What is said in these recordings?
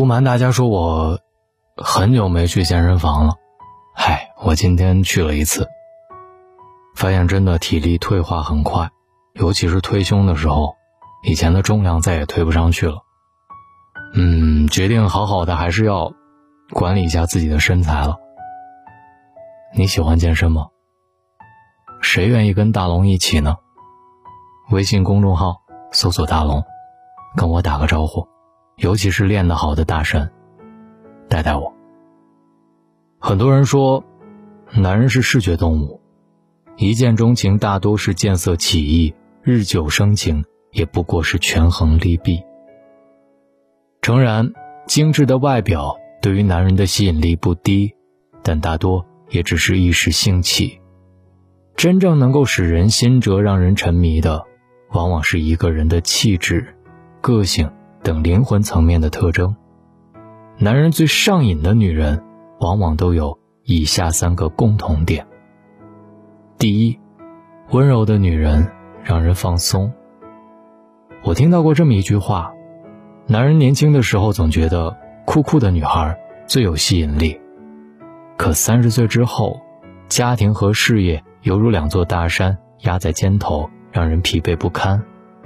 不瞒大家说，我很久没去健身房了。嗨，我今天去了一次，发现真的体力退化很快，尤其是推胸的时候，以前的重量再也推不上去了。嗯，决定好好的还是要管理一下自己的身材了。你喜欢健身吗？谁愿意跟大龙一起呢？微信公众号搜索“大龙”，跟我打个招呼。尤其是练得好的大神，带带我。很多人说，男人是视觉动物，一见钟情大多是见色起意，日久生情也不过是权衡利弊。诚然，精致的外表对于男人的吸引力不低，但大多也只是一时兴起。真正能够使人心折、让人沉迷的，往往是一个人的气质、个性。等灵魂层面的特征，男人最上瘾的女人，往往都有以下三个共同点。第一，温柔的女人让人放松。我听到过这么一句话：男人年轻的时候总觉得酷酷的女孩最有吸引力，可三十岁之后，家庭和事业犹如两座大山压在肩头，让人疲惫不堪，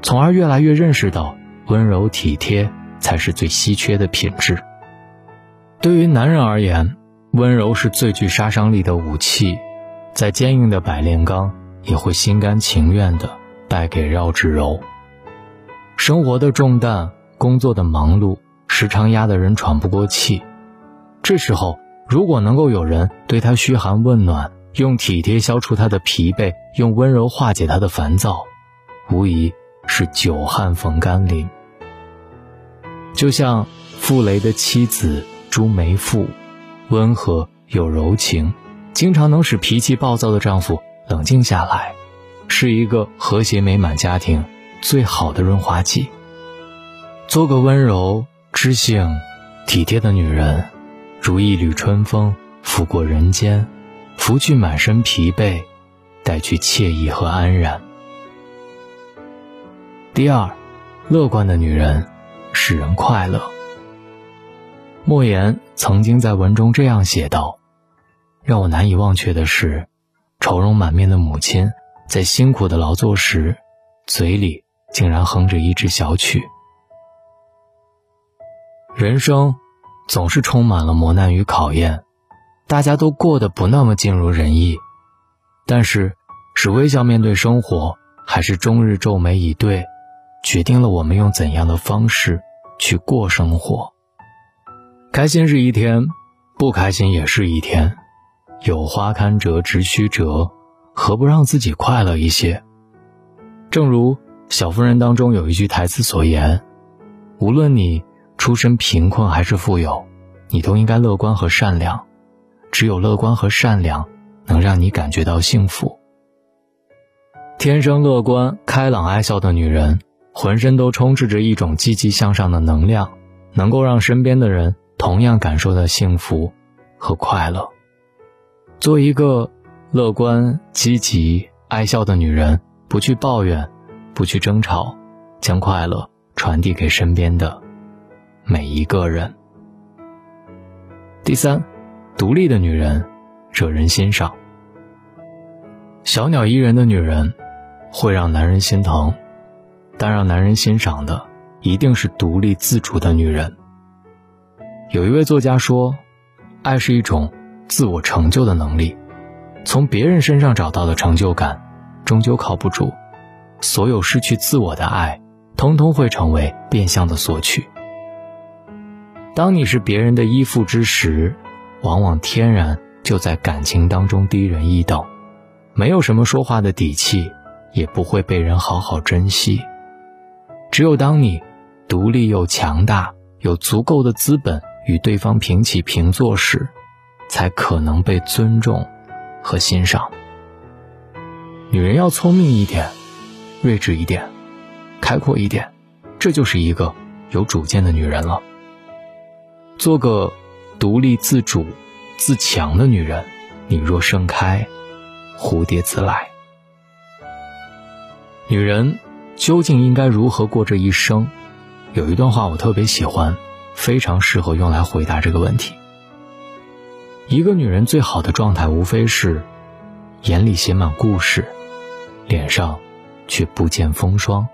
从而越来越认识到。温柔体贴才是最稀缺的品质。对于男人而言，温柔是最具杀伤力的武器，在坚硬的百炼钢，也会心甘情愿的败给绕指柔。生活的重担，工作的忙碌，时常压得人喘不过气。这时候，如果能够有人对他嘘寒问暖，用体贴消除他的疲惫，用温柔化解他的烦躁，无疑是久旱逢甘霖。就像傅雷的妻子朱梅馥，温和有柔情，经常能使脾气暴躁的丈夫冷静下来，是一个和谐美满家庭最好的润滑剂。做个温柔、知性、体贴的女人，如一缕春风拂过人间，拂去满身疲惫，带去惬意和安然。第二，乐观的女人。使人快乐。莫言曾经在文中这样写道：“让我难以忘却的是，愁容满面的母亲在辛苦的劳作时，嘴里竟然哼着一支小曲。人生总是充满了磨难与考验，大家都过得不那么尽如人意。但是，是微笑面对生活，还是终日皱眉以对，决定了我们用怎样的方式。”去过生活，开心是一天，不开心也是一天。有花堪折直须折，何不让自己快乐一些？正如《小妇人》当中有一句台词所言：“无论你出身贫困还是富有，你都应该乐观和善良。只有乐观和善良，能让你感觉到幸福。”天生乐观、开朗、爱笑的女人。浑身都充斥着一种积极向上的能量，能够让身边的人同样感受到幸福和快乐。做一个乐观、积极、爱笑的女人，不去抱怨，不去争吵，将快乐传递给身边的每一个人。第三，独立的女人惹人欣赏。小鸟依人的女人会让男人心疼。但让男人欣赏的，一定是独立自主的女人。有一位作家说：“爱是一种自我成就的能力，从别人身上找到的成就感，终究靠不住。所有失去自我的爱，通通会成为变相的索取。当你是别人的依附之时，往往天然就在感情当中低人一等，没有什么说话的底气，也不会被人好好珍惜。”只有当你独立又强大，有足够的资本与对方平起平坐时，才可能被尊重和欣赏。女人要聪明一点，睿智一点，开阔一点，这就是一个有主见的女人了。做个独立自主、自强的女人，你若盛开，蝴蝶自来。女人。究竟应该如何过这一生？有一段话我特别喜欢，非常适合用来回答这个问题。一个女人最好的状态，无非是眼里写满故事，脸上却不见风霜，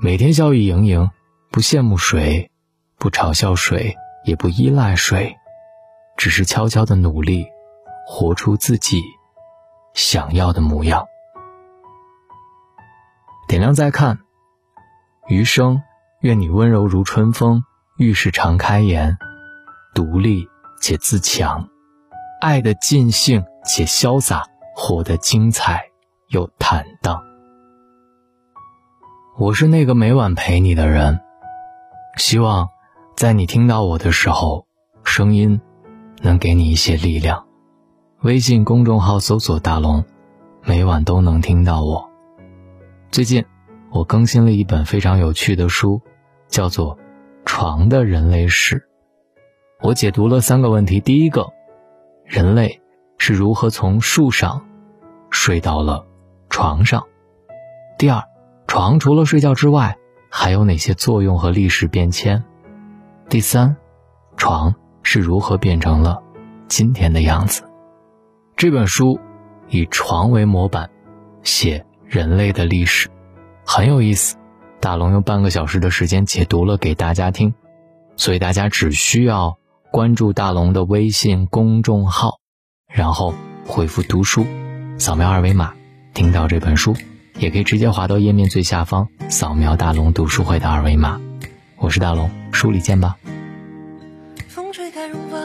每天笑意盈盈，不羡慕谁，不嘲笑谁，也不依赖谁，只是悄悄的努力，活出自己想要的模样。点亮再看，余生愿你温柔如春风，遇事常开颜，独立且自强。爱的尽兴且潇洒，活得精彩又坦荡。我是那个每晚陪你的人，希望在你听到我的时候，声音能给你一些力量。微信公众号搜索“大龙”，每晚都能听到我。最近我更新了一本非常有趣的书，叫做《床的人类史》。我解读了三个问题，第一个。人类是如何从树上睡到了床上？第二，床除了睡觉之外还有哪些作用和历史变迁？第三，床是如何变成了今天的样子？这本书以床为模板，写人类的历史，很有意思。大龙用半个小时的时间解读了给大家听，所以大家只需要。关注大龙的微信公众号，然后回复“读书”，扫描二维码，听到这本书，也可以直接滑到页面最下方，扫描大龙读书会的二维码。我是大龙，书里见吧。风吹开绒发，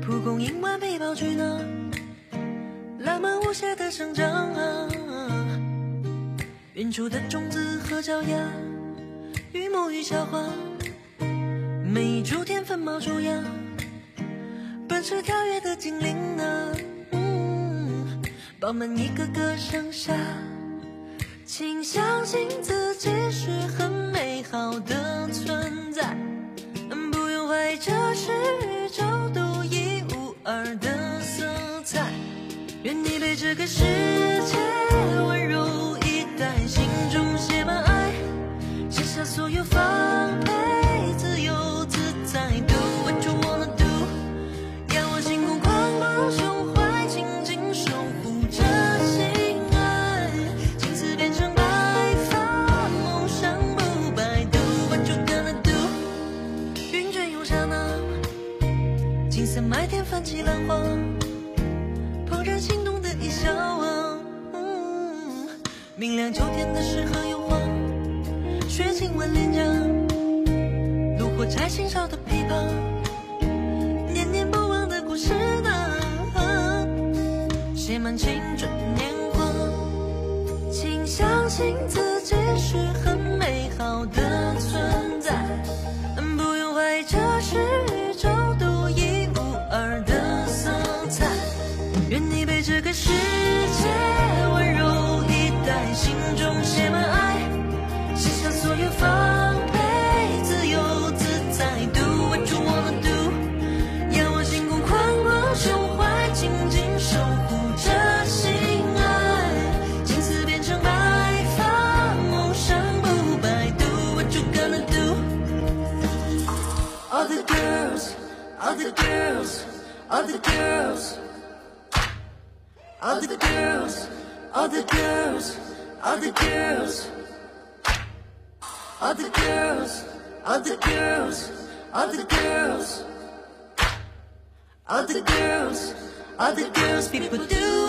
蒲公英顽皮跑去哪？浪漫无邪的生长啊，远处的种子和脚丫，与沐浴小花。每一株天分冒出芽，本是跳跃的精灵啊，嗯饱满一个个盛夏。请相信自己是很美好的存在，不用怀疑这是宇宙独一无二的色彩。愿你被这个世界，中写满爱，卸下所有防备，自由自在。Do what you wanna do，仰望星空，宽广胸怀，紧紧守护着心爱。青丝变成白发，梦想不败。Do what you gonna do，云卷又刹那，金色麦田泛起浪花，怦然心动的一笑。明亮秋天的诗和油画，雪亲吻脸颊，炉火柴心烧的琵琶，念念不忘的故事呢，写满青春年华。请相信自己是很美好的存 the girls, other girls, other girls, other girls, other girls, other girls, other girls, other girls, other girls, other girls, people do.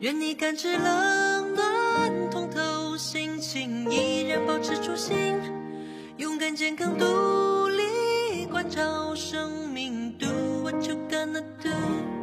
愿你感知冷暖，通透心情，依然保持初心，勇敢健康独立，关照生命。Do what you gonna do。